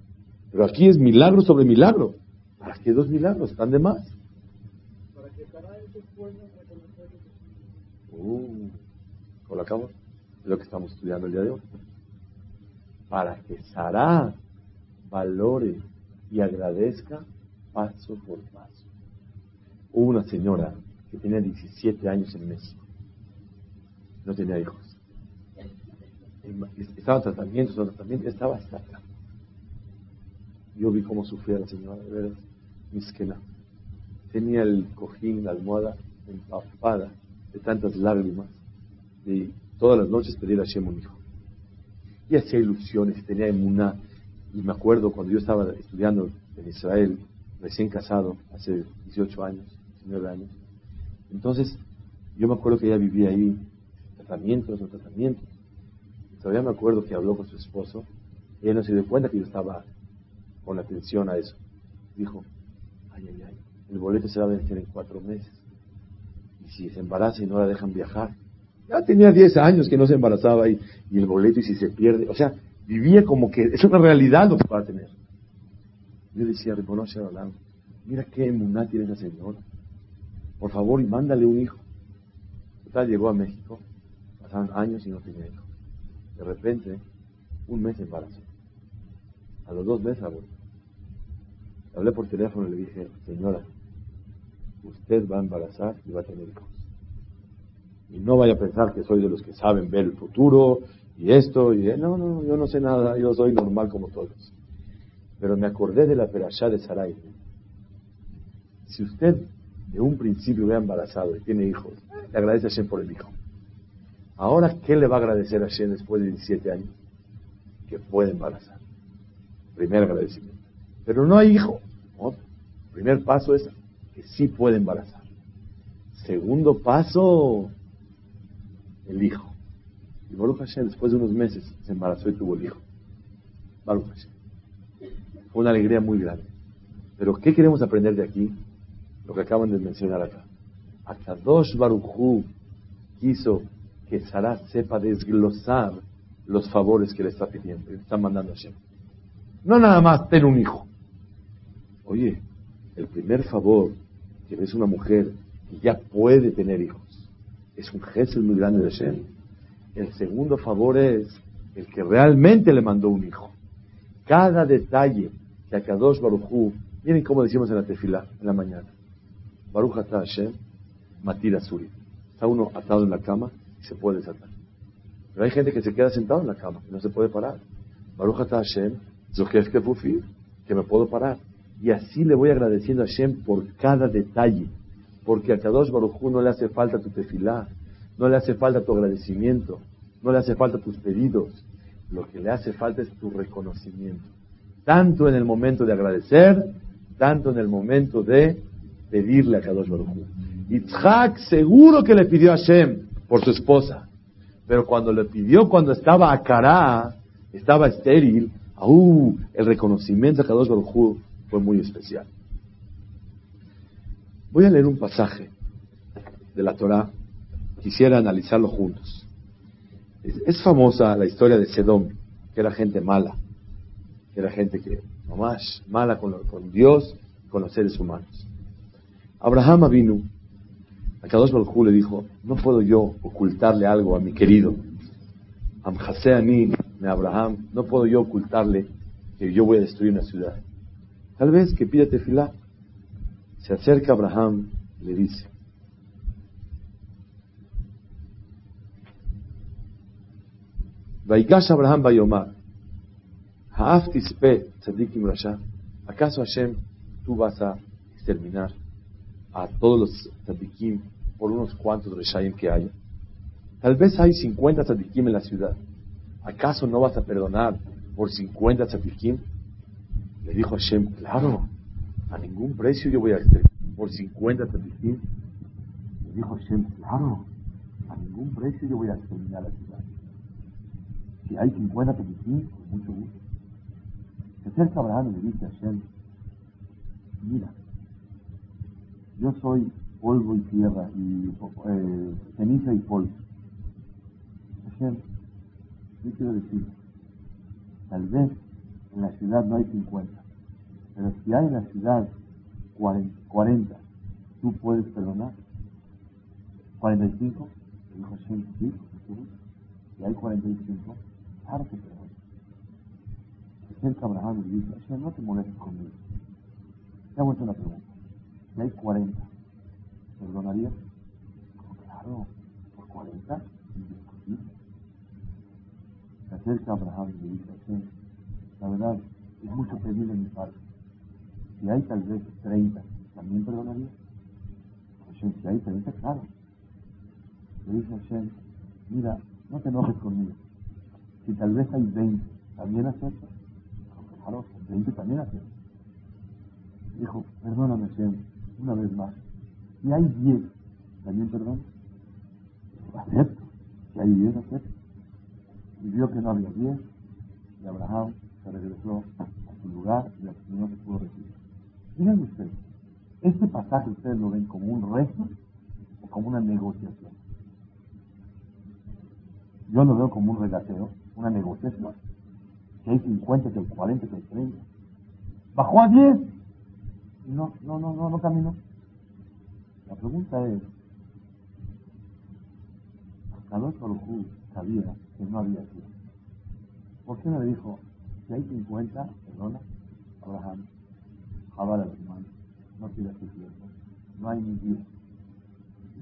Pero aquí es milagro sobre milagro. ¿Para qué dos milagros? Están de más. Para que Uh, lo acabo? Es lo que estamos estudiando el día de hoy. Para que Sara valore y agradezca paso por paso. Hubo una señora que tenía 17 años en México. No tenía hijos. Estaba en tratamiento, tratamiento, estaba hasta acá. Yo vi cómo sufría la señora, de veras, misquena. Tenía el cojín, la almohada empapada de tantas lágrimas. Y todas las noches pedía a Hashem un hijo. Y hacía ilusiones, tenía emuná. Y me acuerdo cuando yo estaba estudiando en Israel, recién casado, hace 18 años, 19 años. Entonces, yo me acuerdo que ella vivía ahí, tratamientos, tratamientos. todavía me acuerdo que habló con su esposo. Ella no se dio cuenta que yo estaba con atención a eso. Dijo, ay, ay, ay, el boleto se va a vencer en cuatro meses si se embaraza y no la dejan viajar. Ya tenía 10 años que no se embarazaba y, y el boleto y si se pierde. O sea, vivía como que es una realidad lo que va a tener. Yo decía, reconoce mira qué emuná tiene esa señora. Por favor, y mándale un hijo. Total, llegó a México, pasaron años y no tenía hijo. De repente, un mes embarazó. A los dos meses abortó. Hablé por teléfono y le dije, señora, usted va a embarazar y va a tener hijos. Y no vaya a pensar que soy de los que saben ver el futuro y esto y no, no, yo no sé nada, yo soy normal como todos. Pero me acordé de la perashá de Sarai. Si usted de un principio ve embarazado y tiene hijos, le agradece a Hashem por el hijo. Ahora, ¿qué le va a agradecer a Hashem después de 17 años? Que puede embarazar. Primer agradecimiento. Pero no hay hijo. Primer paso es que sí puede embarazar. Segundo paso, el hijo. Y Baruch Hashem, después de unos meses, se embarazó y tuvo el hijo. Baruch Hashem. Fue una alegría muy grande. Pero ¿qué queremos aprender de aquí? Lo que acaban de mencionar acá. Akadosh Baruchú quiso que Sara sepa desglosar los favores que le está pidiendo, le está mandando a Hashem. No nada más tener un hijo. Oye, el primer favor que es una mujer que ya puede tener hijos es un gesto muy grande de Hashem. El segundo favor es el que realmente le mandó un hijo. Cada detalle que Akadosh Baruchú, miren cómo decimos en la tefila, en la mañana. Baruch Hashem, Matira Suri. Está uno atado en la cama y se puede desatar. Pero hay gente que se queda sentado en la cama y no se puede parar. Baruch Hashem, que me puedo parar. Y así le voy agradeciendo a Hashem por cada detalle. Porque a Kadosh Baruchú no le hace falta tu tefilá, no le hace falta tu agradecimiento, no le hace falta tus pedidos. Lo que le hace falta es tu reconocimiento. Tanto en el momento de agradecer, tanto en el momento de pedirle a Kadosh Baruchú. Yitzhak seguro que le pidió a Hashem por su esposa. Pero cuando le pidió cuando estaba a cara, estaba estéril, uh, el reconocimiento a Kadosh Baruj fue muy especial. Voy a leer un pasaje de la Torah. Quisiera analizarlo juntos. Es, famosa la historia de Sedom, que era gente mala, que era gente que, nomás, mala con, con Dios con los seres humanos. Abraham vino, a Kadosh Baruj le dijo, no puedo yo ocultarle algo a mi querido. Amhaseani, me Abraham, no puedo yo ocultarle que yo voy a destruir una ciudad. Tal vez que pídate filá. Se acerca Abraham, le dice, Vaigash Abraham Bayomar, Haaftispe Tzadikim Rasha, ¿acaso Hashem tú vas a exterminar a todos los tzadikim por unos cuantos Reshaim que haya? Tal vez hay 50 tzadikim en la ciudad. ¿Acaso no vas a perdonar por 50 tzadikim? Le dijo Hashem, claro, a ningún precio yo voy a exterminar por 50 tzadikim. Le dijo Hashem, claro, a ningún precio yo voy a exterminar la ciudad. Si hay 50 tzadikim, con mucho gusto. Se acerca Abraham y le dice a Hashem, mira, yo soy polvo y tierra y eh, ceniza y polvo. Hashem, yo quiero decir, tal vez en la ciudad no hay 50, pero si hay en la ciudad 40, ¿tú puedes perdonar? ¿45? Le dijo Hashem, sí, si hay 45, claro que. Se acerca Abraham y dice, Hashem, no te molestes conmigo. Te hago una pregunta. Hay 40, ¿perdonarías? Claro, por 40, indiscutible se acerca Abraham y le dice, la verdad, es mucho pedir de mi parte. Si hay tal vez 30, ¿también perdonaría? Hashem, si hay 30, claro. Le dice Hashem, mira, no te enojes conmigo. Si tal vez hay 20, ¿también aceptas? Claro, 20 también aceptas. Dijo, perdóname Hashem, una vez más. Si hay 10, ¿también perdón? Acepto. Si hay 10, acepto y vio que no había diez, y Abraham se regresó a su lugar y el Señor se pudo recibir. Miren ustedes, este pasaje ustedes lo ven como un reto o como una negociación. Yo lo veo como un regateo, una negociación. Que hay 50, que hay 40, que hay 30. Bajó a 10 y no, no, no, no, no caminó. La pregunta es, Carlos Barujú sabía que no había sido. ¿Por qué no le dijo, si hay 50, perdona, Abraham, jabala los manos, no pidas tu tiempo, no hay ni 10.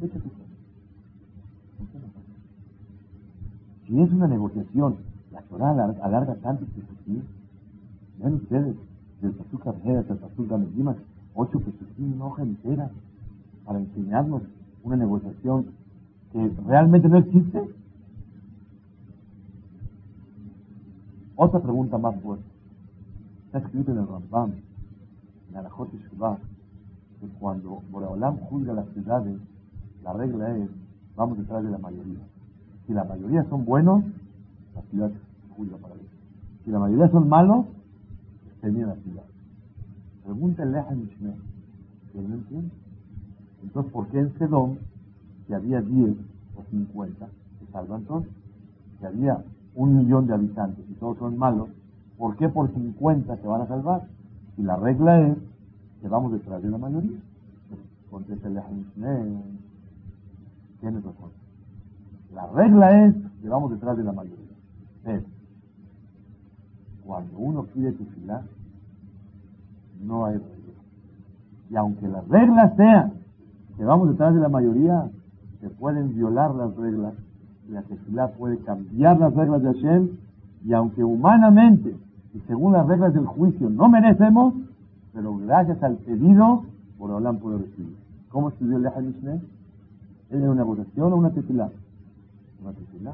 Vete tu ¿Por qué no pasa? Si es una negociación, la Torah alarga, tanto pesukim, ven ustedes, hasta el Pasuk Gamezimas, ocho pesukim, una hoja entera, para enseñarnos una negociación que realmente no existe. Otra pregunta más fuerte. Está escrito en el Rambam, en Alajot Shubá, que cuando Boreolam juzga las ciudades, la regla es, vamos detrás de la mayoría. Si la mayoría son buenos, la ciudad se juzga para ellos. Si la mayoría son malos, termina la ciudad. Pregúntale a Mishneh, que no entiende. Entonces, ¿por qué en Sedom, si había 10 o 50, se salvan todos? Si había un millón de habitantes y todos son malos, ¿por qué por 50 se van a salvar? Y la regla es que vamos detrás de la mayoría. Contéstele a Mishneh, tienes razón. La regla es que vamos detrás de la mayoría. Pero, cuando uno pide tefilá, no hay regla. Y aunque las reglas sean que vamos detrás de la mayoría, se pueden violar las reglas. La tefilá puede cambiar las reglas de Hashem. Y aunque humanamente y según las reglas del juicio no merecemos, pero gracias al pedido, por Olam puede recibir. ¿Cómo estudió el Leja Mishneh? ¿Es una votación o una tefilá? Una tefilá.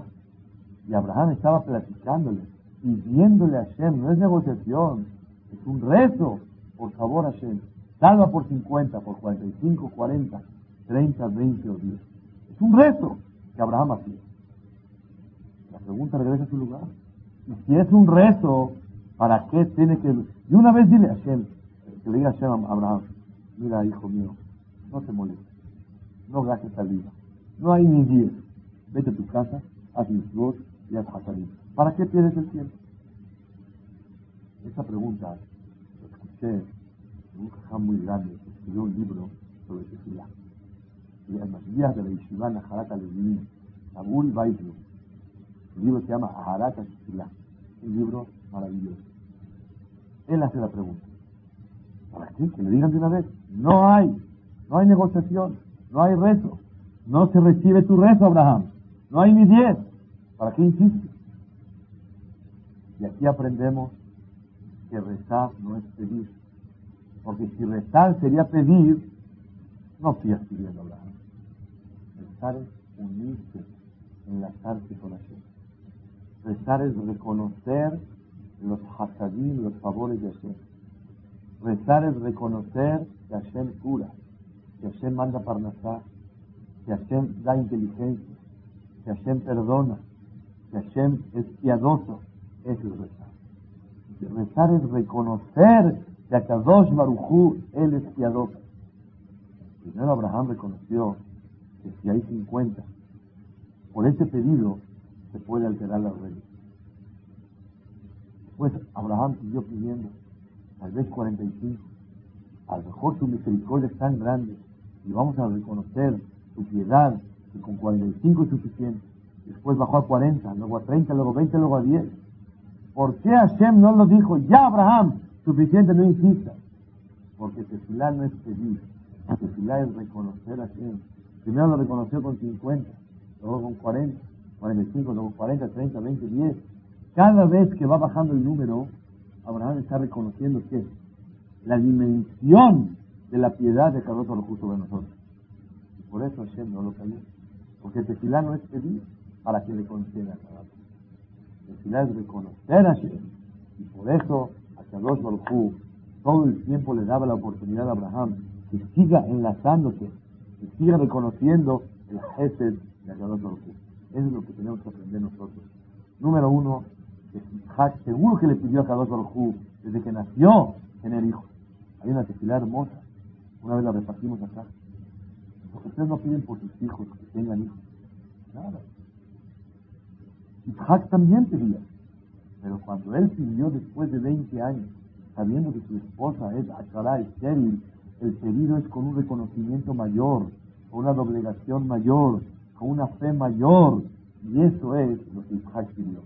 Y Abraham estaba platicándole, pidiéndole a Hashem, no es negociación, es un rezo. Por favor, Hashem, salva por 50, por 45, 40, 30, 20 o 10. Es un rezo que Abraham hacía. La pregunta regresa a su lugar. Y si es un rezo, ¿para qué tiene que...? Y una vez dile a Hashem, que le diga a Hashem a Abraham, mira, hijo mío, no te molestes, no gastes saliva, no hay ni 10. Vete a tu casa, haz voz y haz hasadim. ¿Para qué pierdes el tiempo? Esa pregunta la escuché en un jajam muy grande que escribió un libro sobre tefilá. Y los días de la Yeshiva Naharat Alevinim, Abul Baitlu. El libro se llama Aharat Tefilá. Un libro maravilloso. Él hace la pregunta. ¿Para qué? Que le digan de una vez. No hay. No hay negociación. No hay rezo. No se recibe tu rezo, Abraham. No hay ni diez. ¿Para qué insistes? Y aquí aprendemos que rezar no es pedir. Porque si rezar sería pedir, no sigas pidiendo Abraham. Rezar es unirse, enlazarse con Hashem. Rezar es reconocer los hasadim, los favores de Hashem. Rezar es reconocer que Hashem cura, que Hashem manda parnasá, que Hashem da inteligencia, que Hashem perdona, que Hashem es piadoso. Es rezar. Rezar es reconocer que Akadosh Barujú, Él es piadoso. Primero Abraham reconoció que si hay 50, por ese pedido se puede alterar la regla. Después Abraham siguió pidiendo, tal vez 45. A lo mejor su misericordia es tan grande y vamos a reconocer su piedad, que con 45 es suficiente. Después bajó a 40, luego a 30, luego a 20, luego a 10. ¿Por qué Hashem no lo dijo? Ya Abraham, suficiente, no insista. Porque tefilá no es pedir, tefilá es reconocer a Hashem. Primero lo reconoció con 50, luego con 40, 45, luego 40, 30, 20, 10. Cada vez que va bajando el número, Abraham está reconociendo que la dimensión de la piedad de Carlos lo sobre nosotros. Y por eso Hashem no lo cayó. Porque tefilá no es pedir para que le conceda a cada Tefilá es reconocer a Hashem. Y por eso a Carlos Baruj todo el tiempo le daba la oportunidad a Abraham que siga enlazándose, que siga reconociendo el Gesed de Akadosh Baruj Eso es lo que tenemos que aprender nosotros. Número uno, seguro que le pidió a Kadosh Baruj desde que nació tener hijos. Hay una tefilá hermosa. Una vez la repartimos acá. Porque ustedes no piden por sus hijos que tengan hijos. Nada. Isaac también pedía. Pero cuando él pidió después de 20 años, sabiendo que su esposa es Akara estéril, el pedido es con un reconocimiento mayor, con una doblegación mayor, con una fe mayor. Y eso es lo que Isaac pidió.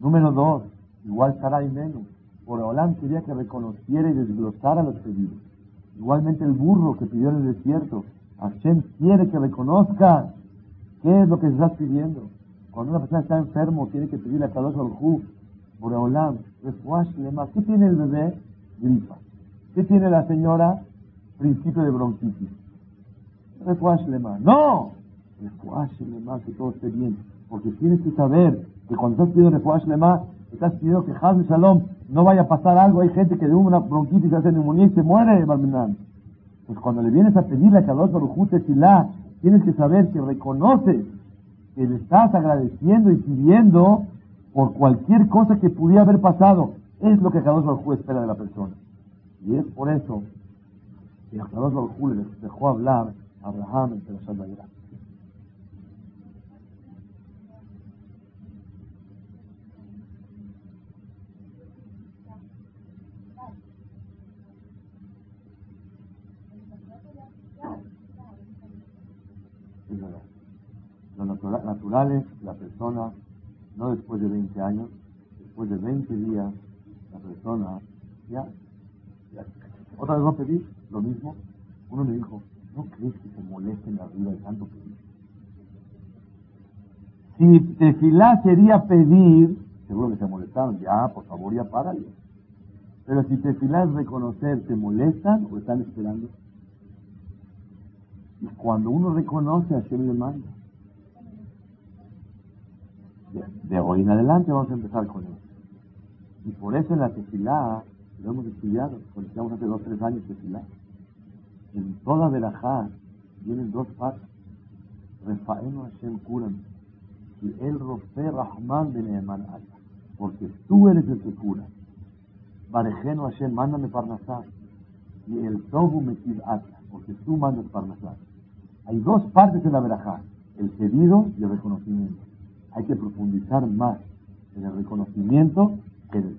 Número dos, igual Sarai menos. Por Olam quería que reconociera y desglosara los pedidos. Igualmente el burro que pidió en el desierto. Hashem quiere que reconozca qué es lo que estás pidiendo. Cuando una persona está enfermo, tiene que pedirle a Kadosh Baruj por Olam, ¿qué tiene el bebé? Gripa. ¿Qué tiene la señora? Principio de bronquitis. Refuash lema. ¡No! Refuash lema, que todo esté bien. Porque tienes que saber que cuando estás pidiendo Refuash lema, estás pidiendo que Hazme Shalom no vaya a pasar algo. Hay gente que de una bronquitis hace neumonía y se muere, Barmenán. Pues cuando le vienes a pedirle a Kadosh Baruj Tefilá, tienes que saber que reconoces que le estás agradeciendo y pidiendo por cualquier cosa que pudiera haber pasado. Es lo que Kadosh Baruj espera de la persona. Y es por eso que hasta los Baruj dejó hablar a Abraham entre los Bayra. Lo natural es la persona, no después de 20 años, después de 20 días, la persona ya, Otra vez va a pedir lo mismo. Uno me dijo, ¿no crees que se moleste en la vida de tanto pedir? Si tefilá sería pedir, seguro que se molestaron, ya, por favor, ya párale. Pero si tefilá es reconocer, ¿te molestan o están esperando? Y cuando uno reconoce, a quién le manda. De, hoy en adelante vamos a empezar con eso. Y por eso en la tefilá, lo hemos estudiado, cuando estamos hace dos tres años tefilá, en toda Berajá vienen dos partes. Refaenu Hashem Kuram. Y el Rofe Rahman de Neeman Porque tú eres el que cura. Barejeno Hashem, mándame Parnasá. Y el Tobu Metiv Atla. Porque tú mandas Parnasá. Hay dos partes en la verajá, el pedido y el reconocimiento. Hay que profundizar más en el reconocimiento que en el.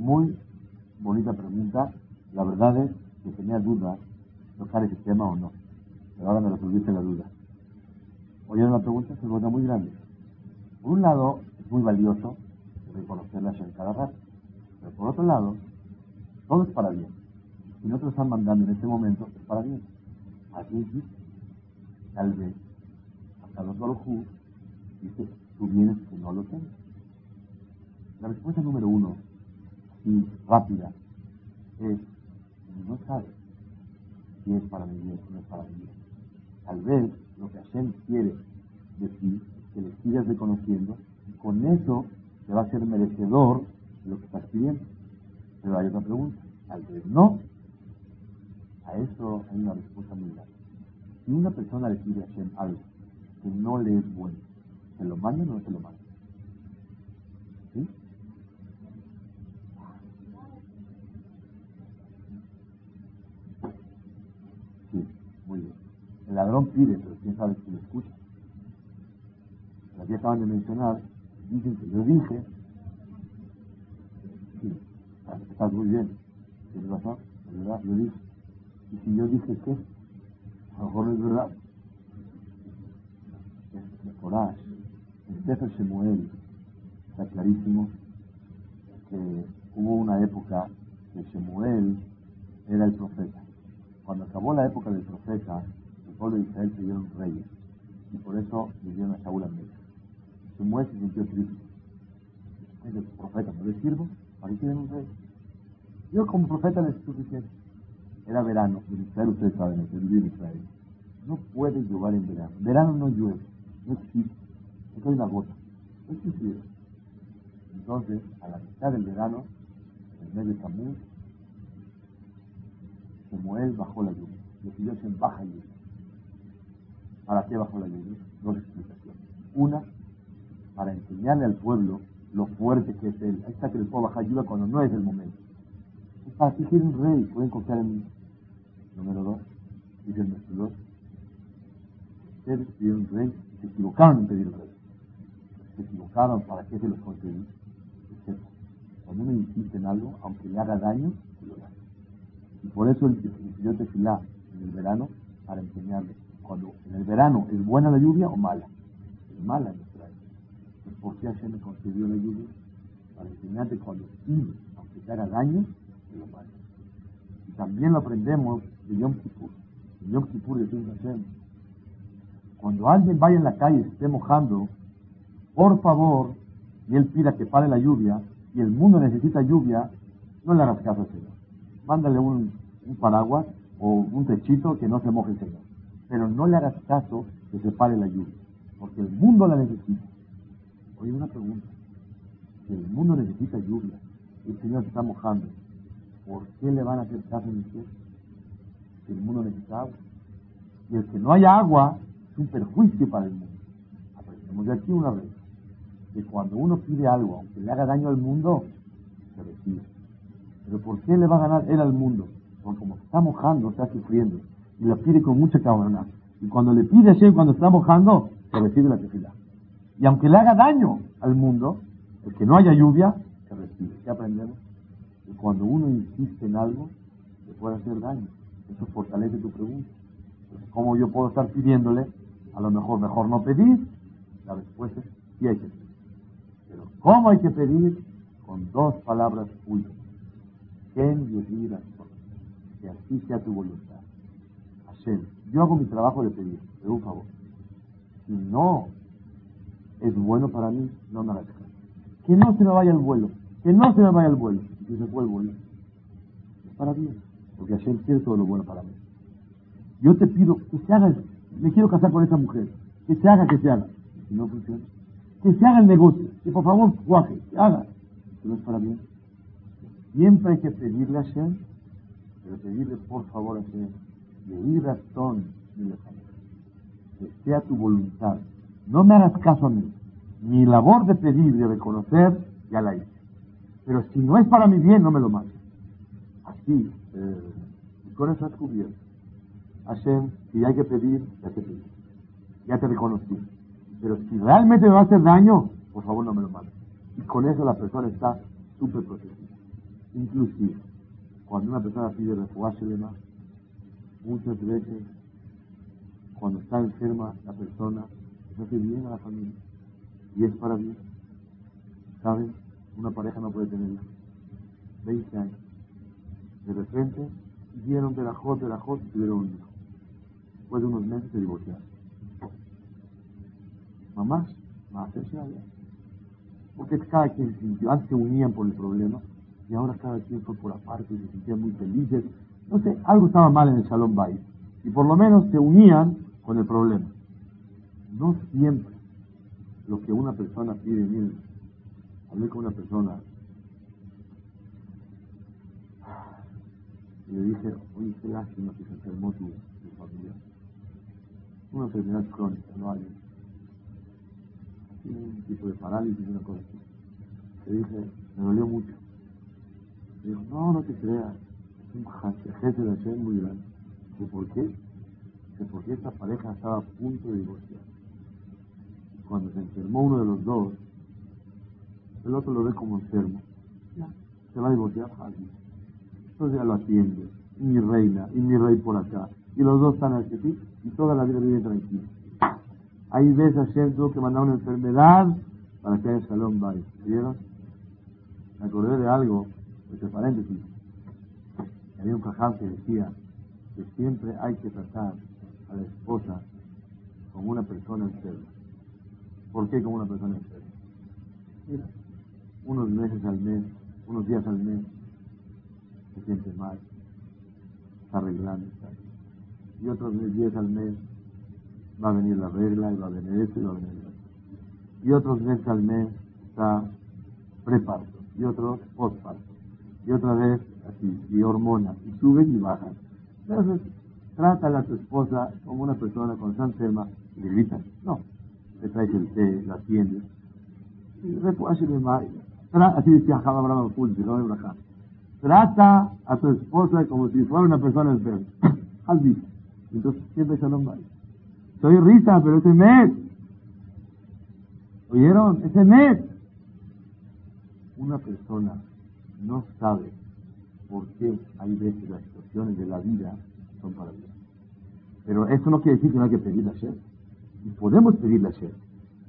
Muy bonita pregunta. La verdad es que tenía dudas tocar ese tema o no. Pero ahora me resolviste la duda. Oyeron la pregunta, se vuelve muy grande. Por un lado, es muy valioso reconocerla en cada rato. Pero por otro lado, todo es para bien. Si no te lo están mandando en este momento, es para bien. Así es. Tal vez, hasta los Barujú dice, tú vienes que no lo tienes. La respuesta número uno y rápida es, no sabes es para vivir o no es para vivir. Tal vez lo que Hashem quiere de ti que le sigas reconociendo y con eso te va a ser merecedor de lo que estás pidiendo. Pero hay otra pregunta. Tal vez no. A eso hay una respuesta muy grande. Si una persona le pide a Hashem algo que no le es bueno, ¿se lo manda o no se lo manda? ¿Sí? El ladrón pide, pero quién sabe si lo escucha. Aquí acaban de mencionar, dicen que yo dije, sí, estás muy bien, tienes razón, es verdad, yo dije. Y si yo dije qué, a lo mejor es verdad. Es coraje. El Sefer Shemuel está clarísimo que hubo una época que Shemuel era el profeta. Cuando acabó la época del profeta, pueblo de Israel pidieron reyes. Y por eso le dieron a Saúl en medio. Samuel se sintió triste. Es el profeta, no le sirvo, ahí tienen un rey. Yo como profeta les es suficiente. Era verano, en Israel ustedes saben, el vivir en Israel. No puede llover en verano. Verano no llueve, no existe. No hay una gota. No existe. Entonces, a la mitad del verano, en el mes de Tamuz, Samuel bajó la lluvia. Le pidió en baja lluvia. ¿Para qué bajo la lluvia? Dos explicaciones. Una, para enseñarle al pueblo lo fuerte que es él. Ahí está que les puedo bajar lluvia cuando no es el momento. Es para quieren un rey, pueden confiar en mí. Número dos, dice el dos. Ustedes pidieron rey se equivocaron en pedir un rey. Se equivocaron, ¿para qué se los concedí? Cuando me insisten algo, aunque le haga daño, lo da. Y por eso el tefilá en el verano, para enseñarle cuando en el verano es buena la lluvia o mala. Es mala en nuestra vida. Pues ¿por qué Hashem me concedió la lluvia? Para enseñarte cuando sí, aunque te haga daño, es lo malo. Y también lo aprendemos de Yom Kippur. En Yom Kippur decimos Hashem, cuando alguien vaya en la calle y esté mojando, por favor, y él pida que pare la lluvia, y el mundo necesita lluvia, no le hagas caso al Señor. Mándale un, un paraguas o un techito que no se moje el Señor. Pero no le hagas caso que se pare la lluvia, porque el mundo la necesita. Oye, una pregunta. Si el mundo necesita lluvia, el Señor se está mojando, ¿por qué le van a hacer caso a usted? Si el mundo necesita agua. Y el que no haya agua es un perjuicio para el mundo. Aprendemos de aquí una vez que cuando uno pide algo, aunque le haga daño al mundo, se recibe. Pero ¿por qué le va a ganar él al mundo? Porque como está mojando, está sufriendo, y la pide con mucha cabana. Y cuando le pide a Hashem cuando está mojando, se recibe la tefila. Y aunque le haga daño al mundo, el que no haya lluvia, se recibe. ¿Qué aprendemos? Que cuando uno insiste en algo, le puede hacer daño. Eso fortalece tu pregunta. ¿Cómo yo puedo estar pidiéndole? A lo mejor, mejor no pedir. La respuesta es sí hay que pedir. Pero ¿cómo hay que pedir? Con dos palabras y Que así sea tu voluntad. Hashem, yo hago mi trabajo de pedir, pero un favor. Si no es bueno para mí, no me hagas caso. Que no se me vaya el vuelo. Que no se me vaya el vuelo. Si se fue el vuelo. Es para bien. Porque Hashem quiere todo lo bueno para mí. Yo te pido que se haga, me quiero casar con esa mujer, que se haga, que se haga. Si no funciona, que se haga el negocio, que por favor cuaje, que haga. No es para bien. Siempre hay que pedirle a Hashem, pero pedirle por favor a Hashem, de ir razón que sea tu voluntad. No me hagas caso a mí. Mi labor de pedir y de reconocer, ya la hice. Pero si no es para mi bien, no me lo mandes. Así, eh, con eso has cubierto. Hashem, si hay que pedir, ya te pedí. Ya te reconocí. Pero si realmente me va a hacer daño, por favor no me lo mandes. Y con eso la persona está súper protegida. Inclusive, cuando una persona pide de más, muchas veces, cuando está enferma la persona, se hace bien a la familia. Y es para bien. ¿Saben? Una pareja no puede tener 20 años. De repente, dieron de la Jot, de la Jot y tuvieron un hijo después de unos meses se divorciaron. Mamás, más Porque cada quien sintió, antes se unían por el problema y ahora cada quien fue por aparte y se sentían muy felices. Sé, algo estaba mal en el Salón Bay y por lo menos se unían con el problema. No siempre lo que una persona pide, miren, hablé con una persona y le dije, oye, qué lástima que se enfermó tu, tu familia una enfermedad crónica, no hay un tipo de parálisis, una cosa así. Le dije, me dolió mucho. Le dijo, no, no te creas, un jefe de Hashem muy grande. ¿Y por qué? Dice, porque esta pareja estaba a punto de divorciar. Cuando se enfermó uno de los dos, el otro lo ve como enfermo. Se va a divorciar fácil. Entonces ya lo atiende, y mi reina, y mi rey por acá. Y los dos están aquí y toda la vida vive tranquilo. Ahí ves a tuvo que mandar una enfermedad para que haya Shalom Bay. ¿Vieron? Me acordé de algo, entre paréntesis. Había un caján que decía que siempre hay que tratar a la esposa como una persona enferma. ¿Por qué como una persona enferma? Mira, unos meses al mes, unos días al mes, se siente mal, está arreglando, está y otros días al mes va a venir la regla y va a venir esto y va a venir eso. Y otros meses al mes está preparto y otros postparto. Y otra vez así, y hormonas, y suben y bajan. Entonces, trata a tu esposa como una persona con San tema y le gritan. No, le traes el té, la atiendes. Así decía Java Bravo Trata a tu esposa como si fuera una persona enferma. *clears throat* Al visto. Entonces siempre Shalom Bay. Soy risa, pero ese mes. ¿Oyeron? Ese mes. Una persona no sabe por qué hay veces las situaciones de la vida son para Dios. Pero eso no quiere decir que no hay que pedirle a Hashem. Y podemos pedirle a Hashem.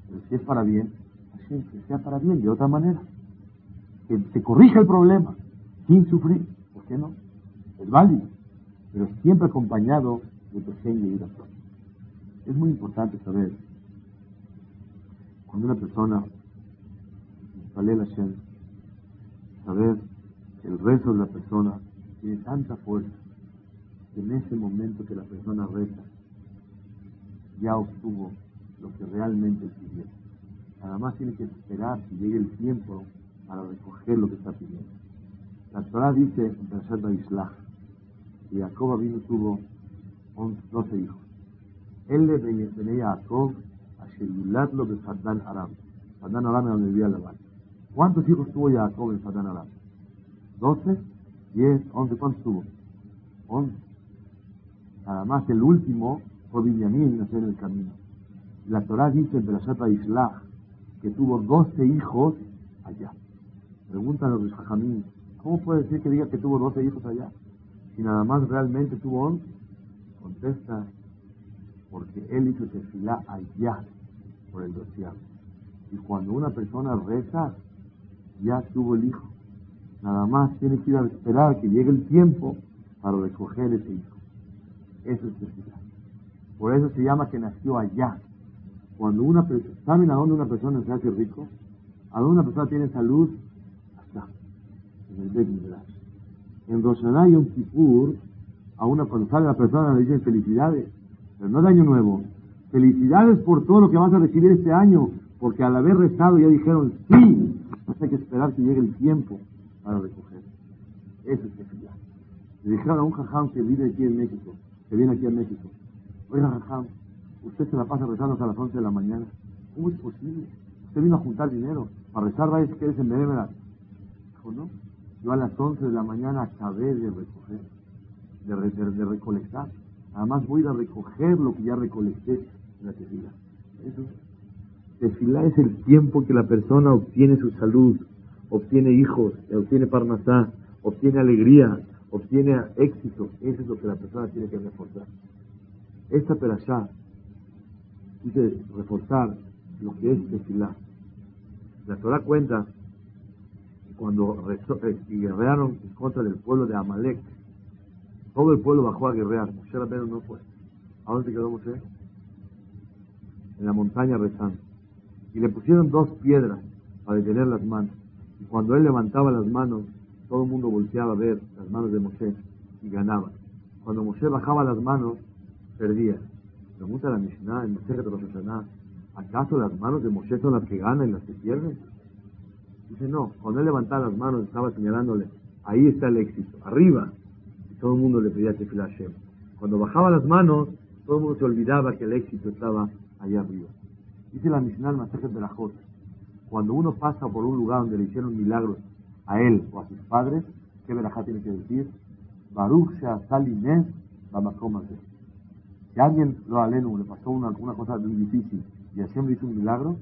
Pero si es para bien, Hashem, que sea para bien de otra manera. Que se corrija el problema sin sufrir. ¿Por qué no? Es válido. Pero siempre acompañado de pequeña Es muy importante saber, Cuando una persona, sale la Shem, saber que el rezo de la persona tiene tanta fuerza que en ese momento que la persona reza, ya obtuvo lo que realmente pidió. Nada más tiene que esperar que llegue el tiempo para recoger lo que está pidiendo. La Torah dice en Perset Islah que Jacob vino tuvo 12 hijos. Él le venía a Jacob a Shelulatlo de Sadán Aram. Sadán Aram es donde vivía Labán. ¿Cuántos hijos tuvo Jacob en Sadán Aram? ¿12? ¿10? ¿11? ¿Cuántos tuvo? 11. Nada más el último fue Binyamin nació en el camino. La Torah dice en Perashat Islah que tuvo 12 hijos allá. Preguntan los Jajamín, ¿cómo puede decir que diga que tuvo 12 hijos allá? Si nada más realmente tuvo 11. Contesta, porque él hizo tefilá allá por el doceavo. Y cuando una persona reza, ya tuvo el hijo. Nada más tiene que ir a esperar que llegue el tiempo para recoger ese hijo. Eso es tefilá. Por eso se llama que nació allá. Cuando una persona, ¿saben a dónde una persona se hace rico? A dónde una persona tiene salud, hasta en el Bet En Roshaná y un Kippur, a una cuando sale la persona le dicen felicidades, pero no de año nuevo. Felicidades por todo lo que vas a recibir este año, porque al haber rezado ya dijeron sí, hay que esperar que llegue el tiempo para recoger. Eso es felicidad. Le dijeron a un jajam que vive aquí en México, que viene aquí a México, oiga jajam, usted se la pasa rezando hasta las 11 de la mañana. ¿Cómo es posible? Usted vino a juntar dinero para rezar, vaya que eres en Benévera. Dijo, no, yo a las 11 de la mañana acabé de recoger, de, de, recolectar. Además voy a recoger lo que ya recolecté en la tefila. Eso. Tefila es el tiempo que la persona obtiene su salud, obtiene hijos, obtiene parnasá, obtiene alegría, obtiene éxito. Eso es lo que la persona tiene que reforzar. Esta perashá dice reforzar lo que es tefilá. La Torah cuenta que cuando eh, guerrearon en contra del pueblo de Amalek, todo el pueblo bajó a guerrear. Moshe Rabbeinu no fue. ¿A dónde quedó Moshe? En la montaña rezando. Y le pusieron dos piedras para detener las manos. Y cuando él levantaba las manos, todo el mundo volteaba a ver las manos de Moshe y ganaba. Cuando Moshe bajaba las manos, perdía. Pregunta la Mishnah en Hashanah, ¿acaso las manos de Moshe son las que ganan y las que pierden? Dice, no, cuando él levantaba las manos estaba señalándole, ahí está el éxito, arriba. Y todo el mundo le pedía que Hashem. Cuando bajaba las manos, todo el mundo se olvidaba que el éxito estaba allá arriba. Dice la Mishnah en de la cuando uno pasa por un lugar donde le hicieron milagros a él o a sus padres, ¿qué verajá tiene que decir? Baruch Salines si alguien lo aleno le pasó una, cosa muy difícil y Hashem le hizo un milagro,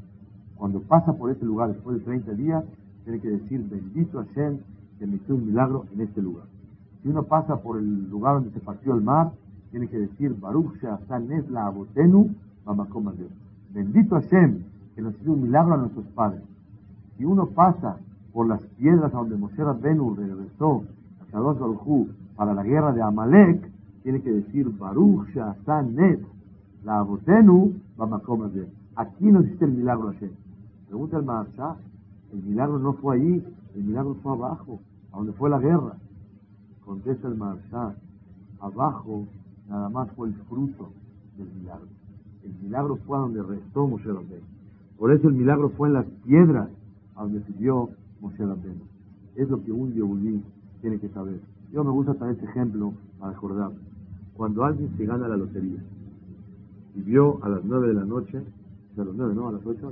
cuando pasa por ese lugar después de 30 días, tiene que decir, bendito Hashem que me hizo un milagro en este lugar. Si uno pasa por el lugar donde se partió el mar, tiene que decir, Baruch es la Abotenu Bendito Hashem que nos hizo un milagro a nuestros padres. Si uno pasa por las piedras a donde Moshe Rabbenu regresó a Kadosh Baruj para la guerra de Amalek, tiene que decir Baruch Net, la Abotenu Aquí no existe el milagro Hashem. Pregunta el Maharsha, el milagro no fue ahí, el milagro fue abajo, a donde fue la guerra. Contesta el Maharsha, abajo nada más fue el fruto del milagro. El milagro fue a donde restó Moshe Rabbeinu. Por eso el milagro fue en las piedras a donde subió Moshe Rabbeinu. Es lo que un Yehudí tiene que saber. Yo me gusta traer este ejemplo para recordar. Cuando alguien se gana la lotería y vio a las nueve de la noche, a las nueve, ¿no? A las ocho,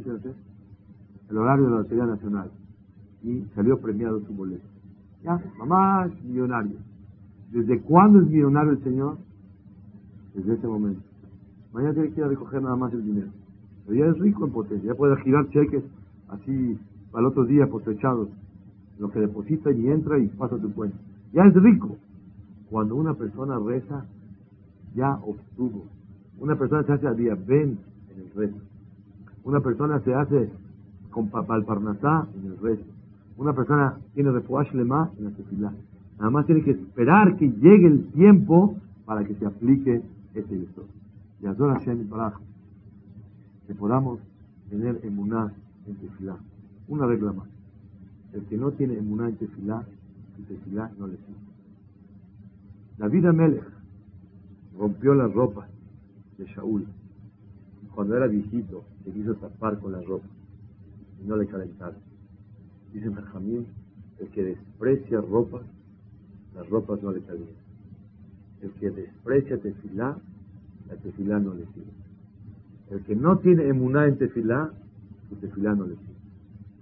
el horario de la Lotería Nacional y salió premiado su boleto. Ya, mamá es millonario. ¿Desde cuándo es millonario el señor? Desde ese momento. Mañana tiene que ir a recoger nada más el dinero. Pero ya es rico en potencia, ya puede girar cheques así el otro día postechados. Lo que deposita y entra y pasa tu cuenta. Ya es rico. Cuando una persona reza, ya obtuvo. Una persona se hace a día ven en el rezo. Una persona se hace con parnasá en el rezo. Una persona tiene refuash lema en la tefilá. Nada más tiene que esperar que llegue el tiempo para que se aplique ese yesod. Y Azor Hashem Baraj, que podamos tener emuná en tefilá. Una regla más. El que no tiene emuná en tefilá, su tefilá no le sirve. David Amelech rompió las ropas de Shaul. Cuando era viejito, se quiso tapar con las ropas y no le calentaron. Dice Benjamín, el que desprecia ropas, las ropas no le calientan. El que desprecia tefilá, la tefilá no le sirve. El que no tiene emuná en tefilá, su tefilá no le sirve.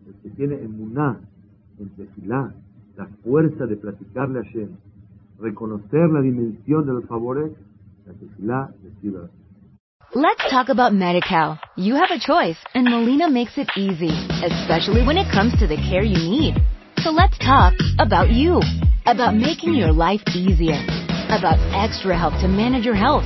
El que tiene emuná en tefilá, la fuerza de platicarle a Shem, reconocer la dimensión de los favores, la tefilá le sirve. Let's talk about MediCal. You have a choice, and Molina makes it easy, especially when it comes to the care you need. So let's talk about you, about making your life easier, about extra help to manage your health.